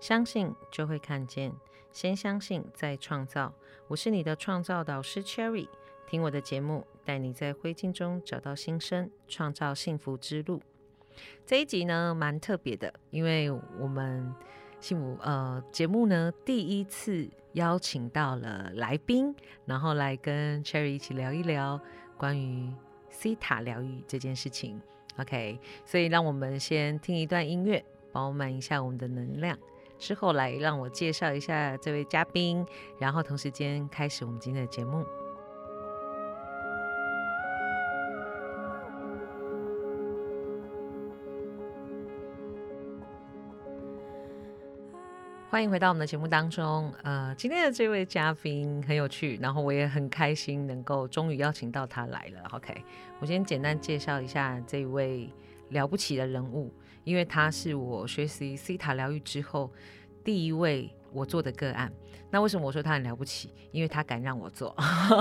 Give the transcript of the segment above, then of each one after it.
相信就会看见，先相信再创造。我是你的创造导师 Cherry，听我的节目，带你在灰烬中找到新生，创造幸福之路。这一集呢，蛮特别的，因为我们幸福呃节目呢第一次邀请到了来宾，然后来跟 Cherry 一起聊一聊关于西塔疗愈这件事情。OK，所以让我们先听一段音乐，饱满一下我们的能量，之后来让我介绍一下这位嘉宾，然后同时间开始我们今天的节目。欢迎回到我们的节目当中。呃，今天的这位嘉宾很有趣，然后我也很开心能够终于邀请到他来了。OK，我先简单介绍一下这位了不起的人物，因为他是我学习西塔疗愈之后第一位我做的个案。那为什么我说他很了不起？因为他敢让我做，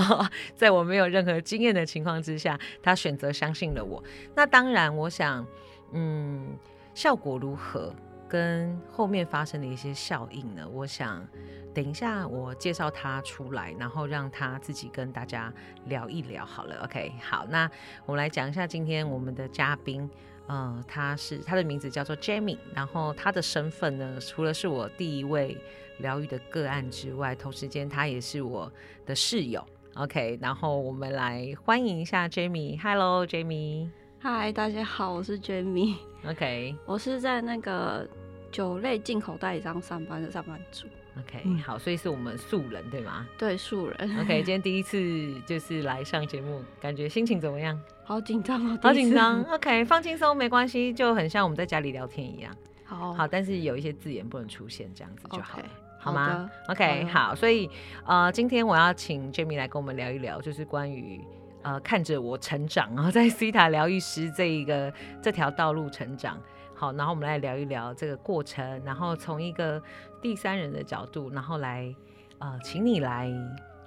在我没有任何经验的情况之下，他选择相信了我。那当然，我想，嗯，效果如何？跟后面发生的一些效应呢？我想等一下我介绍他出来，然后让他自己跟大家聊一聊好了。OK，好，那我们来讲一下今天我们的嘉宾，嗯，他是他的名字叫做 Jamie，然后他的身份呢，除了是我第一位疗愈的个案之外，同时间他也是我的室友。OK，然后我们来欢迎一下 Jamie，Hello，Jamie，嗨，大家好，我是 Jamie。OK，我是在那个。酒类进口代理商上班的上班族，OK，好，所以是我们素人对吗？对，素人。OK，今天 第一次就是来上节目，感觉心情怎么样？好紧张哦，好紧张。OK，放轻松，没关系，就很像我们在家里聊天一样。好，好，但是有一些字眼不能出现，这样子就好了，好吗？OK，好，所以呃，今天我要请 Jamie 来跟我们聊一聊，就是关于呃看着我成长然后，在西塔疗愈师这一个这条道路成长。好，然后我们来聊一聊这个过程，然后从一个第三人的角度，然后来呃，请你来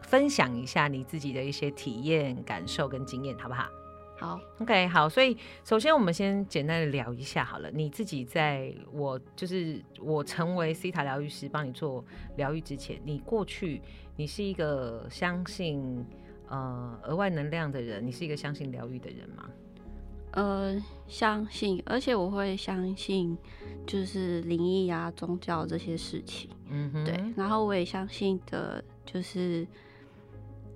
分享一下你自己的一些体验、感受跟经验，好不好？好，OK，好。所以首先我们先简单的聊一下好了，你自己在我就是我成为 C 塔疗愈师帮你做疗愈之前，你过去你是一个相信呃额外能量的人，你是一个相信疗愈的人吗？呃，相信，而且我会相信，就是灵异啊、宗教这些事情。嗯哼，对。然后我也相信的，就是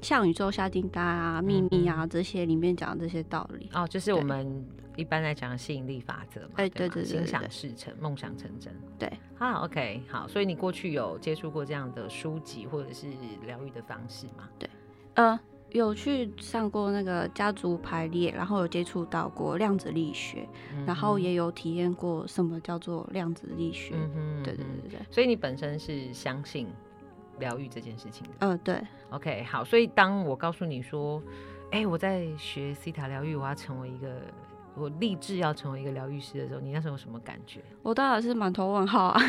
像宇宙下订单啊、秘密啊这些里面讲的这些道理。哦，就是我们一般来讲的吸引力法则嘛。哎，对对对，心想事成，梦想成真。对。好，OK，好。所以你过去有接触过这样的书籍或者是疗愈的方式吗？对，呃。有去上过那个家族排列，然后有接触到过量子力学，然后也有体验过什么叫做量子力学。嗯对对对对。所以你本身是相信疗愈这件事情的。嗯，对。OK，好。所以当我告诉你说，哎，我在学西塔疗愈，我要成为一个。我立志要成为一个疗愈师的时候，你那时候有什么感觉？我当然是满头问号啊，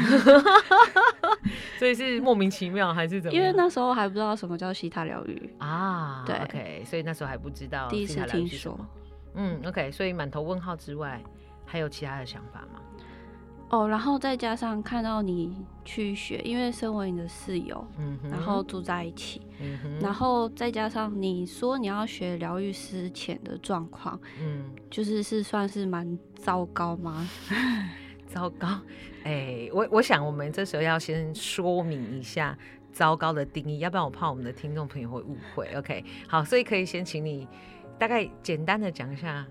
所以是莫名其妙还是怎么？因为那时候还不知道什么叫西塔疗愈啊。对，OK，所以那时候还不知道第一次听说。嗯，OK，所以满头问号之外，还有其他的想法吗？哦，然后再加上看到你去学，因为身为你的室友，嗯，然后住在一起，嗯哼，然后再加上你说你要学疗愈师前的状况，嗯，就是是算是蛮糟糕吗？糟糕，哎，我我想我们这时候要先说明一下糟糕的定义，要不然我怕我们的听众朋友会误会。OK，好，所以可以先请你大概简单的讲一下。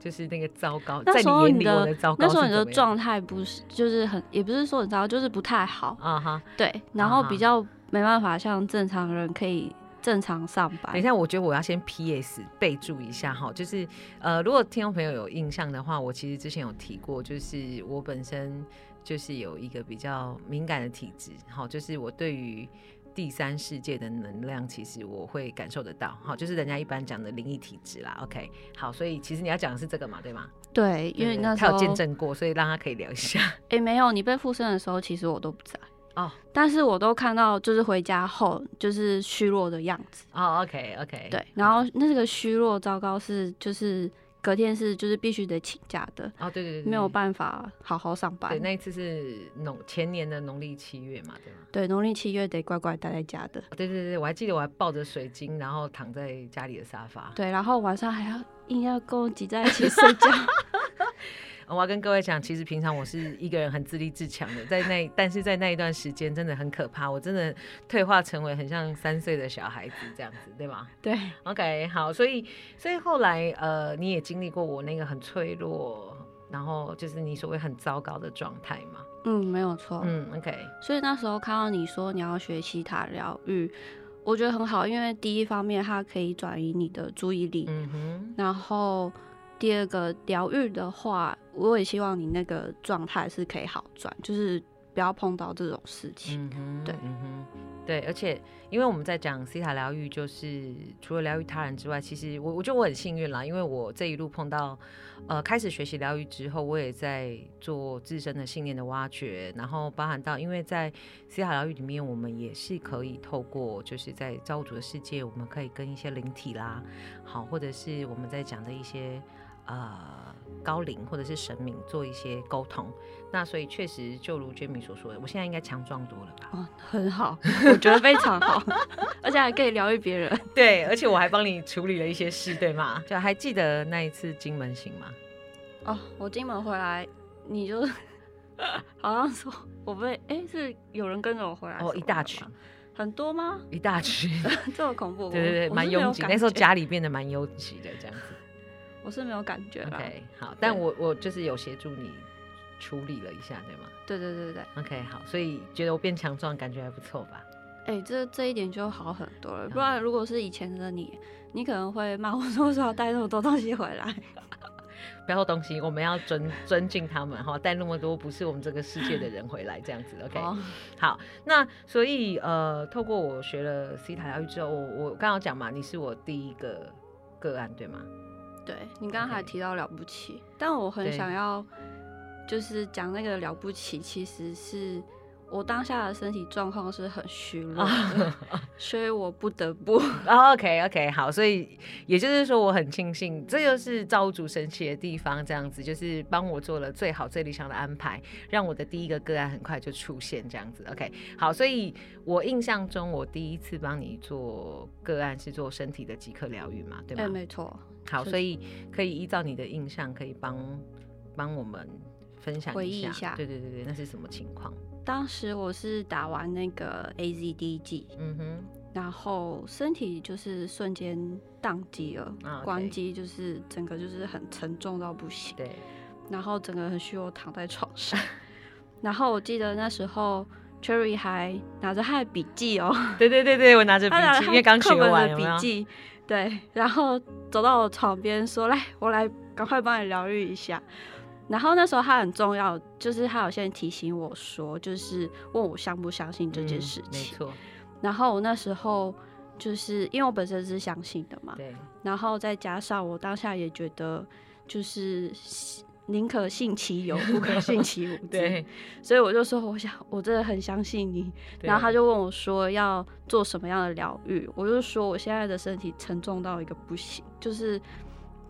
就是那个糟糕，在你眼里我的糟糕。那时候你的状态不是，就是很，也不是说很糟糕，就是不太好啊哈。对，然后比较没办法像正常人可以正常上班。等一下，我觉得我要先 P.S. 备注一下哈，就是呃，如果听众朋友有印象的话，我其实之前有提过，就是我本身就是有一个比较敏感的体质，好，就是我对于。第三世界的能量，其实我会感受得到，好，就是人家一般讲的灵异体质啦。OK，好，所以其实你要讲的是这个嘛，对吗？对，因为那他有见证过，所以让他可以聊一下。哎，没有，你被附身的时候，其实我都不在哦，但是我都看到，就是回家后就是虚弱的样子。哦，OK，OK，对，然后那个虚弱糟糕是就是隔天是就是必须得请假的。哦，对对对，没有办法好好上班。对，那一次是农前年的农历七月嘛，对吗？对，农历七月得乖乖待在家的。对对对，我还记得我还抱着水晶，然后躺在家里的沙发。对，然后晚上还要硬要跟我挤在一起睡觉。我要跟各位讲，其实平常我是一个人很自立自强的，在那但是在那一段时间真的很可怕，我真的退化成为很像三岁的小孩子这样子，对吗？对，OK，好，所以所以后来呃，你也经历过我那个很脆弱，然后就是你所谓很糟糕的状态嘛？嗯，没有错。嗯，OK。所以那时候看到你说你要学习塔疗愈，我觉得很好，因为第一方面它可以转移你的注意力，嗯哼，然后。第二个疗愈的话，我也希望你那个状态是可以好转，就是不要碰到这种事情。对，对，而且因为我们在讲西塔疗愈，就是除了疗愈他人之外，其实我我觉得我很幸运啦，因为我这一路碰到，呃，开始学习疗愈之后，我也在做自身的信念的挖掘，然后包含到，因为在西塔疗愈里面，我们也是可以透过，就是在造物主的世界，我们可以跟一些灵体啦，好，或者是我们在讲的一些。呃，高龄或者是神明做一些沟通，那所以确实就如 Jamie 所说的，我现在应该强壮多了吧？哦，很好，我觉得非常好，而且还可以疗愈别人。对，而且我还帮你处理了一些事，对吗？就还记得那一次金门行吗？哦，我金门回来，你就 好像说我被哎，是有人跟着我回来？哦，一大群，很多吗？一大群，这么恐怖？对对对，蛮拥挤。那时候家里变得蛮拥挤的，这样子。我是没有感觉 OK，好，但我我就是有协助你处理了一下，对吗？对对对对 OK，好，所以觉得我变强壮，感觉还不错吧？哎，这这一点就好很多了。不然如果是以前的你，你可能会骂我说说要带那么多东西回来，不要东西，我们要尊尊敬他们哈，带那么多不是我们这个世界的人回来，这样子 OK。好，那所以呃，透过我学了西塔疗愈之后，我我刚刚讲嘛，你是我第一个个案，对吗？对你刚刚还提到了不起，但我很想要，就是讲那个了不起，其实是我当下的身体状况是很虚弱，所以我不得不。OK OK 好，所以也就是说我很庆幸，这就是造物主神奇的地方，这样子就是帮我做了最好最理想的安排，让我的第一个个案很快就出现，这样子 OK 好，所以我印象中我第一次帮你做个案是做身体的即刻疗愈嘛，对吗？对，没错。好，所以可以依照你的印象，可以帮帮我们分享一下。对对对对，那是什么情况？当时我是打完那个 A Z D G，嗯哼，然后身体就是瞬间宕机了，关机，就是整个就是很沉重到不行。对，然后整个很虚弱，躺在床上。然后我记得那时候 Cherry 还拿着他的笔记哦，对对对对，我拿着笔记，因为刚学完笔记。对，然后走到我床边说：“来，我来赶快帮你疗愈一下。”然后那时候他很重要，就是他有先提醒我说，就是问我相不相信这件事情。没错。然后我那时候就是因为我本身是相信的嘛，对。然后再加上我当下也觉得就是。宁可信其有，不可信其无。对，所以我就说，我想，我真的很相信你。然后他就问我说，要做什么样的疗愈？我就说，我现在的身体沉重到一个不行，就是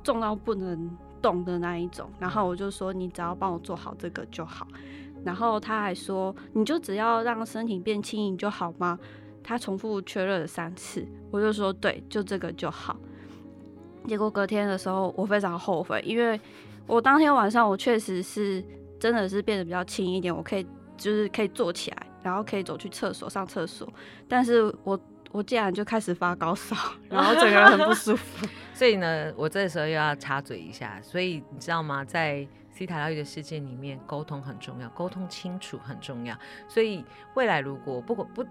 重到不能动的那一种。然后我就说，你只要帮我做好这个就好。然后他还说，你就只要让身体变轻盈就好吗？他重复确认了三次，我就说，对，就这个就好。结果隔天的时候，我非常后悔，因为。我当天晚上，我确实是真的是变得比较轻一点，我可以就是可以坐起来，然后可以走去厕所上厕所。但是我我竟然就开始发高烧，然后整个人很不舒服。所以呢，我这时候又要插嘴一下。所以你知道吗？在西塔疗愈的世界里面，沟通很重要，沟通清楚很重要。所以未来如果不不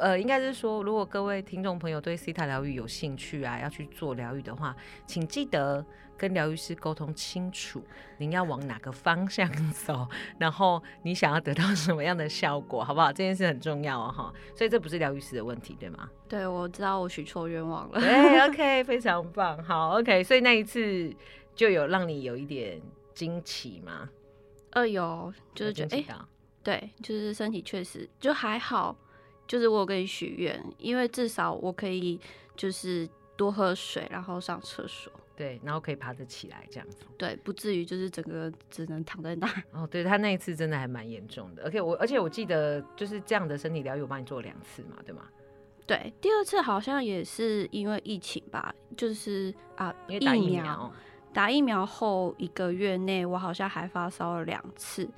呃，应该是说，如果各位听众朋友对西塔疗愈有兴趣啊，要去做疗愈的话，请记得。跟疗愈师沟通清楚，您要往哪个方向走，然后你想要得到什么样的效果，好不好？这件事很重要哦，哈。所以这不是疗愈师的问题，对吗？对，我知道我许错愿望了。对，OK，非常棒，好，OK。所以那一次就有让你有一点惊奇吗？呃，有，就是觉得哎，对，就是身体确实就还好，就是我有跟你许愿，因为至少我可以就是。多喝水，然后上厕所。对，然后可以爬得起来，这样子。对，不至于就是整个只能躺在那。哦，对他那一次真的还蛮严重的。而且我而且我记得就是这样的身体疗愈，我帮你做两次嘛，对吗？对，第二次好像也是因为疫情吧，就是啊，因为打疫苗，打疫苗后一个月内，我好像还发烧了两次。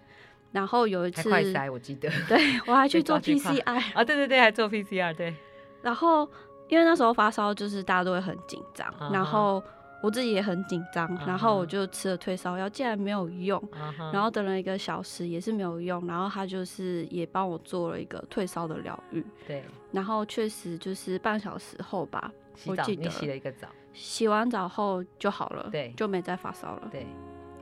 然后有一次快塞，我记得，对我还去做 PCR 啊，对对对，还做 PCR，对。然后因为那时候发烧，就是大家都会很紧张，然后。我自己也很紧张，然后我就吃了退烧药，竟然没有用，然后等了一个小时也是没有用，然后他就是也帮我做了一个退烧的疗愈，对，然后确实就是半小时后吧，我记得洗了一个澡，洗完澡后就好了，对，就没再发烧了，对，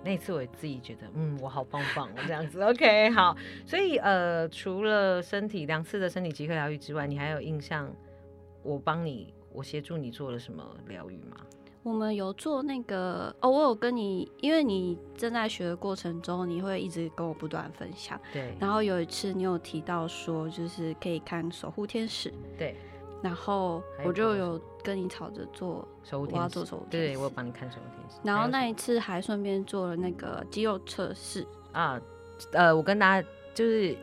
那次我自己觉得，嗯，我好棒棒哦，这样子，OK，好，所以呃，除了身体两次的身体即刻疗愈之外，你还有印象我帮你，我协助你做了什么疗愈吗？我们有做那个哦，我有跟你，因为你正在学的过程中，你会一直跟我不断分享。对。然后有一次你有提到说，就是可以看守护天使。对。然后我就有跟你吵着做我要做守护天。对，我有帮你看守护天使。然后那一次还顺便做了那个肌肉测试啊，呃，我跟大家就是。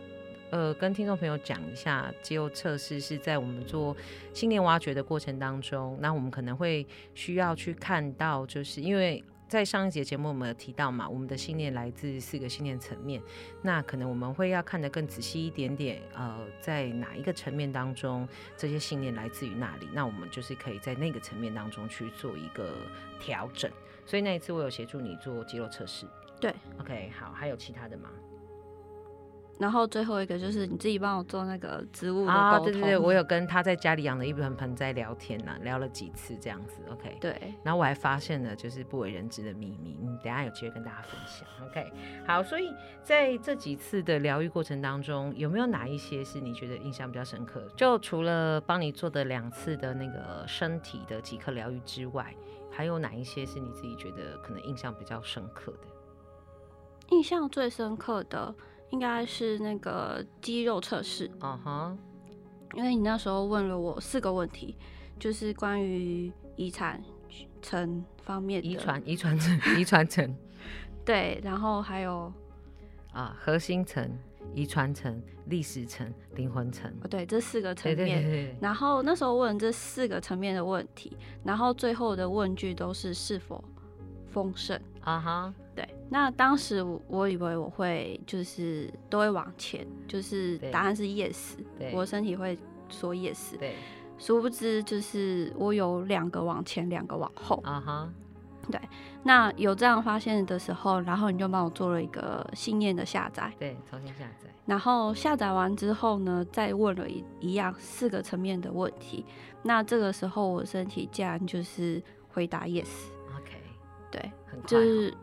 呃，跟听众朋友讲一下，肌肉测试是在我们做信念挖掘的过程当中，那我们可能会需要去看到，就是因为在上一节节目我们有提到嘛，我们的信念来自四个信念层面，那可能我们会要看得更仔细一点点，呃，在哪一个层面当中，这些信念来自于哪里，那我们就是可以在那个层面当中去做一个调整。所以那一次我有协助你做肌肉测试，对，OK，好，还有其他的吗？然后最后一个就是你自己帮我做那个植物的沟通。对对对，我有跟他在家里养的一盆盆栽聊天呢，聊了几次这样子。OK。对。然后我还发现了就是不为人知的秘密，嗯，等下有机会跟大家分享。OK。好，所以在这几次的疗愈过程当中，有没有哪一些是你觉得印象比较深刻？就除了帮你做的两次的那个身体的即刻疗愈之外，还有哪一些是你自己觉得可能印象比较深刻的？印象最深刻的。应该是那个肌肉测试，嗯哼，因为你那时候问了我四个问题，就是关于遗产层方面的，遗传、遗传层、遗传层，对，然后还有啊，核心层、遗传层、历史层、灵魂层，对，这四个层面。然后那时候问这四个层面的问题，然后最后的问句都是是否丰盛，啊哈。对，那当时我以为我会就是都会往前，就是答案是 yes，我身体会说 yes，对，殊不知就是我有两个往前，两个往后，啊哈，对，那有这样发现的时候，然后你就帮我做了一个信念的下载，对，重新下载，然后下载完之后呢，再问了一一样四个层面的问题，那这个时候我身体竟然就是回答 yes，OK，对，就是。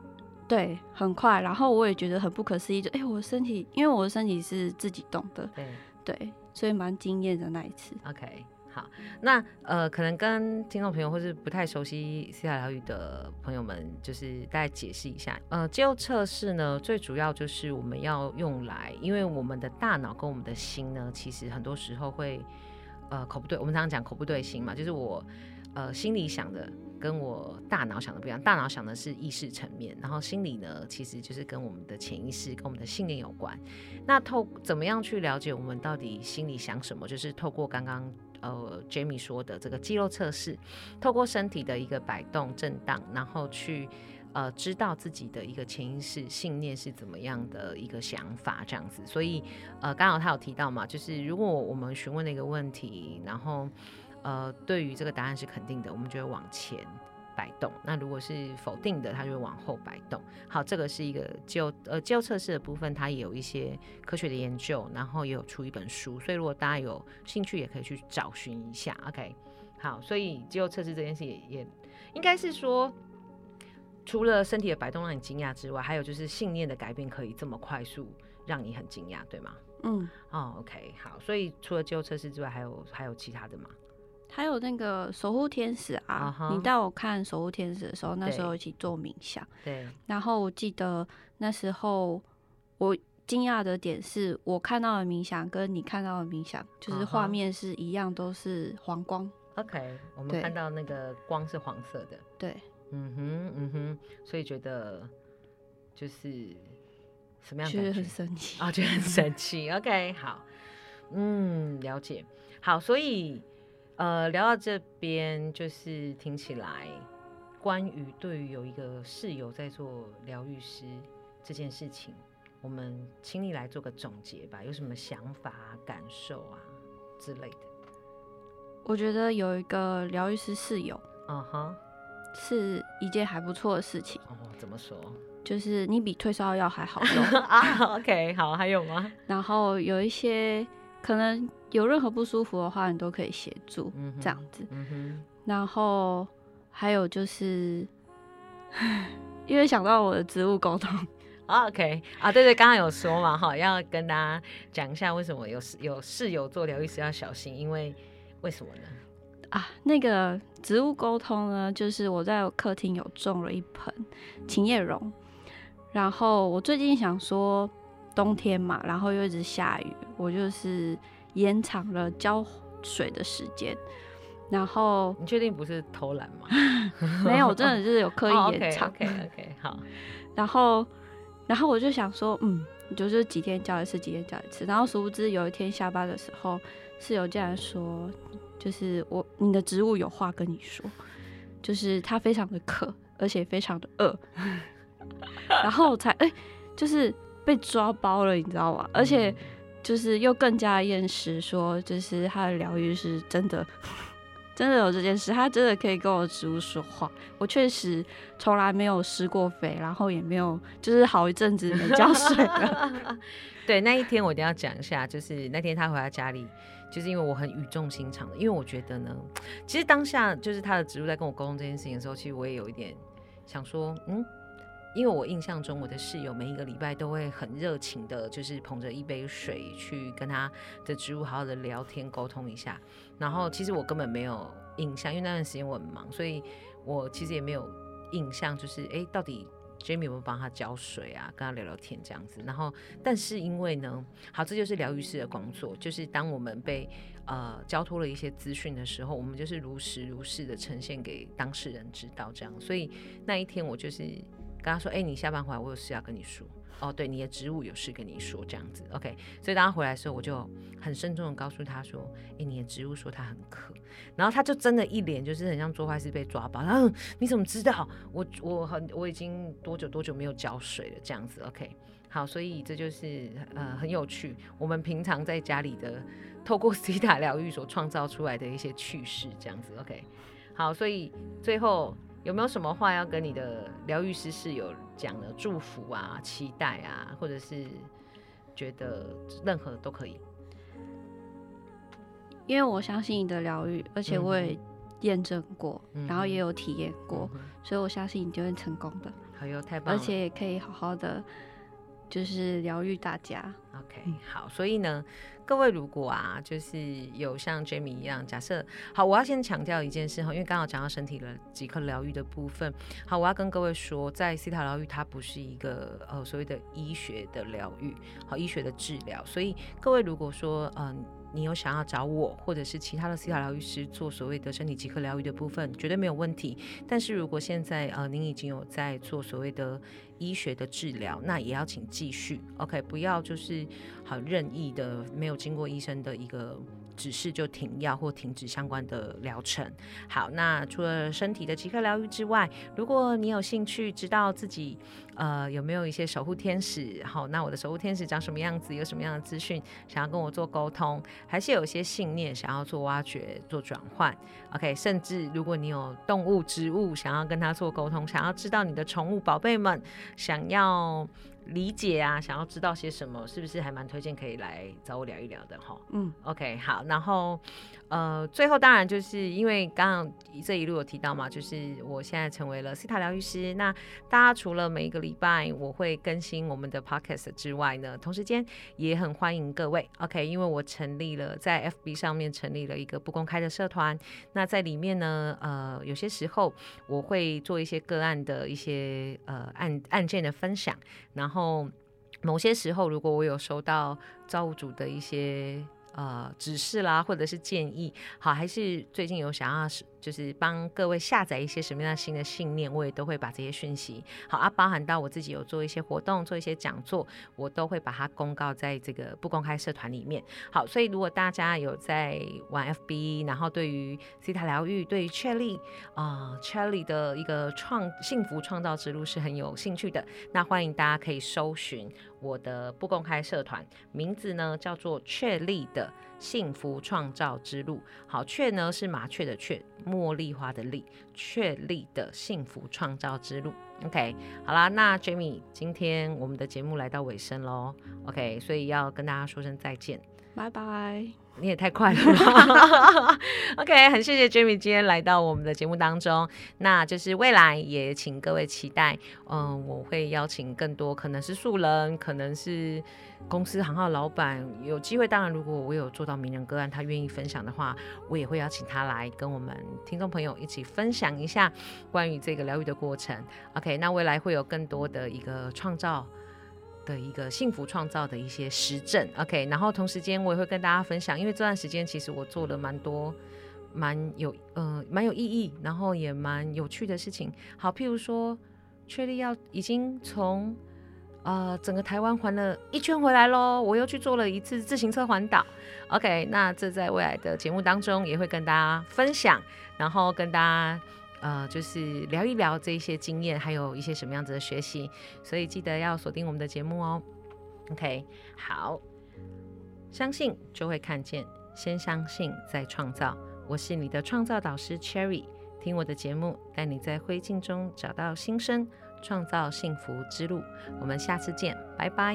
对，很快，然后我也觉得很不可思议，就哎，我的身体，因为我的身体是自己动的，对对，所以蛮惊艳的那一次。OK，好，那呃，可能跟听众朋友或是不太熟悉西塔疗愈的朋友们，就是大概解释一下，呃，肌肉测试呢，最主要就是我们要用来，因为我们的大脑跟我们的心呢，其实很多时候会呃口不对，我们常常讲口不对心嘛，就是我呃心里想的。跟我大脑想的不一样，大脑想的是意识层面，然后心理呢，其实就是跟我们的潜意识、跟我们的信念有关。那透怎么样去了解我们到底心里想什么？就是透过刚刚呃 Jamie 说的这个肌肉测试，透过身体的一个摆动、震荡，然后去呃知道自己的一个潜意识信念是怎么样的一个想法，这样子。所以呃，刚好他有提到嘛，就是如果我们询问了一个问题，然后呃，对于这个答案是肯定的，我们就会往前摆动；那如果是否定的，它就会往后摆动。好，这个是一个就呃就测试的部分，它也有一些科学的研究，然后也有出一本书，所以如果大家有兴趣，也可以去找寻一下。OK，好，所以肌肉测试这件事也也应该是说，除了身体的摆动让你惊讶之外，还有就是信念的改变可以这么快速让你很惊讶，对吗？嗯，哦，OK，好，所以除了肌肉测试之外，还有还有其他的吗？还有那个守护天使啊，你带我看守护天使的时候，那时候一起做冥想。对。然后我记得那时候我惊讶的点是，我看到的冥想跟你看到的冥想，就是画面是一样，都是黄光。OK，我们看到那个光是黄色的。对。嗯哼，嗯哼，所以觉得就是什么样？觉得很神奇啊，觉得很神奇。OK，好，嗯，了解。好，所以呃，聊到这边，就是听起来关于对于有一个室友在做疗愈师这件事情，我们请你来做个总结吧。有什么想法、感受啊之类的？我觉得有一个疗愈师室友，嗯哼。是一件还不错的事情哦。怎么说？就是你比退烧药还好用 啊。OK，好，还有吗？然后有一些可能有任何不舒服的话，你都可以协助，这样子。嗯。然后还有就是，因为想到我的植物沟通。OK，啊，对对，刚刚有说嘛，哈，要跟大家讲一下为什么有有室友做疗愈师要小心，因为为什么呢？啊，那个植物沟通呢，就是我在客厅有种了一盆琴叶榕，然后我最近想说冬天嘛，然后又一直下雨，我就是延长了浇水的时间。然后你确定不是偷懒吗？没有，真的就是有刻意延长。OK OK 好。然后，然后我就想说，嗯，就是几天浇一次，几天浇一次。然后殊不知有一天下班的时候，室友竟然说。就是我，你的植物有话跟你说，就是它非常的渴，而且非常的饿，然后才哎，就是被抓包了，你知道吗？而且就是又更加厌食，说就是他的疗愈是真的，真的有这件事，他真的可以跟我植物说话。我确实从来没有施过肥，然后也没有就是好一阵子没浇水了。对，那一天我一定要讲一下，就是那天他回到家里。就是因为我很语重心长的，因为我觉得呢，其实当下就是他的植物在跟我沟通这件事情的时候，其实我也有一点想说，嗯，因为我印象中我的室友每一个礼拜都会很热情的，就是捧着一杯水去跟他的植物好好的聊天沟通一下，然后其实我根本没有印象，因为那段时间我很忙，所以我其实也没有印象，就是哎，到底。Jamie 有没有帮他浇水啊？跟他聊聊天这样子，然后，但是因为呢，好，这就是疗愈师的工作，就是当我们被呃交托了一些资讯的时候，我们就是如实如实的呈现给当事人知道，这样。所以那一天我就是跟他说：“哎，你下班回来，我有事要跟你说。”哦，对，你的植物有事跟你说这样子，OK。所以当他回来的时候，我就很慎重的告诉他说：“哎，你的植物说它很渴。”然后他就真的一脸就是很像做坏事被抓包。然后你怎么知道？我我很我已经多久多久没有浇水了这样子，OK。好，所以这就是呃很有趣，我们平常在家里的透过 C 塔疗愈所创造出来的一些趣事这样子，OK。好，所以最后。有没有什么话要跟你的疗愈师室友讲的祝福啊、期待啊，或者是觉得任何都可以？因为我相信你的疗愈，而且我也验证过，然后也有体验过，所以我相信你就会成功的。好哟，太棒了！而且也可以好好的，就是疗愈大家。OK，好，所以呢。各位，如果啊，就是有像 Jamie 一样，假设好，我要先强调一件事哈，因为刚好讲到身体的即刻疗愈的部分。好，我要跟各位说，在西塔疗愈，它不是一个呃所谓的医学的疗愈，好，医学的治疗。所以各位如果说嗯，你有想要找我或者是其他的西塔疗愈师做所谓的身体即刻疗愈的部分，绝对没有问题。但是如果现在呃您已经有在做所谓的医学的治疗，那也要请继续，OK，不要就是很任意的没有。经过医生的一个指示，就停药或停止相关的疗程。好，那除了身体的即刻疗愈之外，如果你有兴趣知道自己呃有没有一些守护天使，好，那我的守护天使长什么样子，有什么样的资讯想要跟我做沟通，还是有一些信念想要做挖掘、做转换。OK，甚至如果你有动物、植物想要跟他做沟通，想要知道你的宠物宝贝们想要。理解啊，想要知道些什么，是不是还蛮推荐可以来找我聊一聊的哈？嗯，OK，好，然后呃，最后当然就是因为刚刚这一路有提到嘛，就是我现在成为了西塔疗愈师。那大家除了每一个礼拜我会更新我们的 Podcast 之外呢，同时间也很欢迎各位 OK，因为我成立了在 FB 上面成立了一个不公开的社团。那在里面呢，呃，有些时候我会做一些个案的一些呃案案件的分享，然。后某些时候，如果我有收到造物主的一些呃指示啦，或者是建议，好，还是最近有想要就是帮各位下载一些什么样的新的信念，我也都会把这些讯息好啊，包含到我自己有做一些活动，做一些讲座，我都会把它公告在这个不公开社团里面。好，所以如果大家有在玩 FB，然后对于 C 塔疗愈，对于确立啊 Cherry 的一个创幸福创造之路是很有兴趣的，那欢迎大家可以搜寻我的不公开社团，名字呢叫做确立的。幸福创造之路，好，雀呢是麻雀的雀，茉莉花的莉，确立的幸福创造之路。OK，好啦，那 Jamie，今天我们的节目来到尾声喽。OK，所以要跟大家说声再见，拜拜。你也太快了吧！OK，很谢谢 Jamie 今天来到我们的节目当中。那就是未来也请各位期待，嗯，我会邀请更多，可能是素人，可能是公司行号老板，有机会。当然，如果我有做到名人个案，他愿意分享的话，我也会邀请他来跟我们听众朋友一起分享一下关于这个疗愈的过程。OK，那未来会有更多的一个创造。的一个幸福创造的一些实证，OK，然后同时间我也会跟大家分享，因为这段时间其实我做了蛮多蛮有呃蛮有意义，然后也蛮有趣的事情。好，譬如说，确立要已经从呃整个台湾环了一圈回来喽，我又去做了一次自行车环岛，OK，那这在未来的节目当中也会跟大家分享，然后跟大家。呃，就是聊一聊这些经验，还有一些什么样子的学习，所以记得要锁定我们的节目哦。OK，好，相信就会看见，先相信再创造。我是你的创造导师 Cherry，听我的节目，带你在灰烬中找到新生，创造幸福之路。我们下次见，拜拜。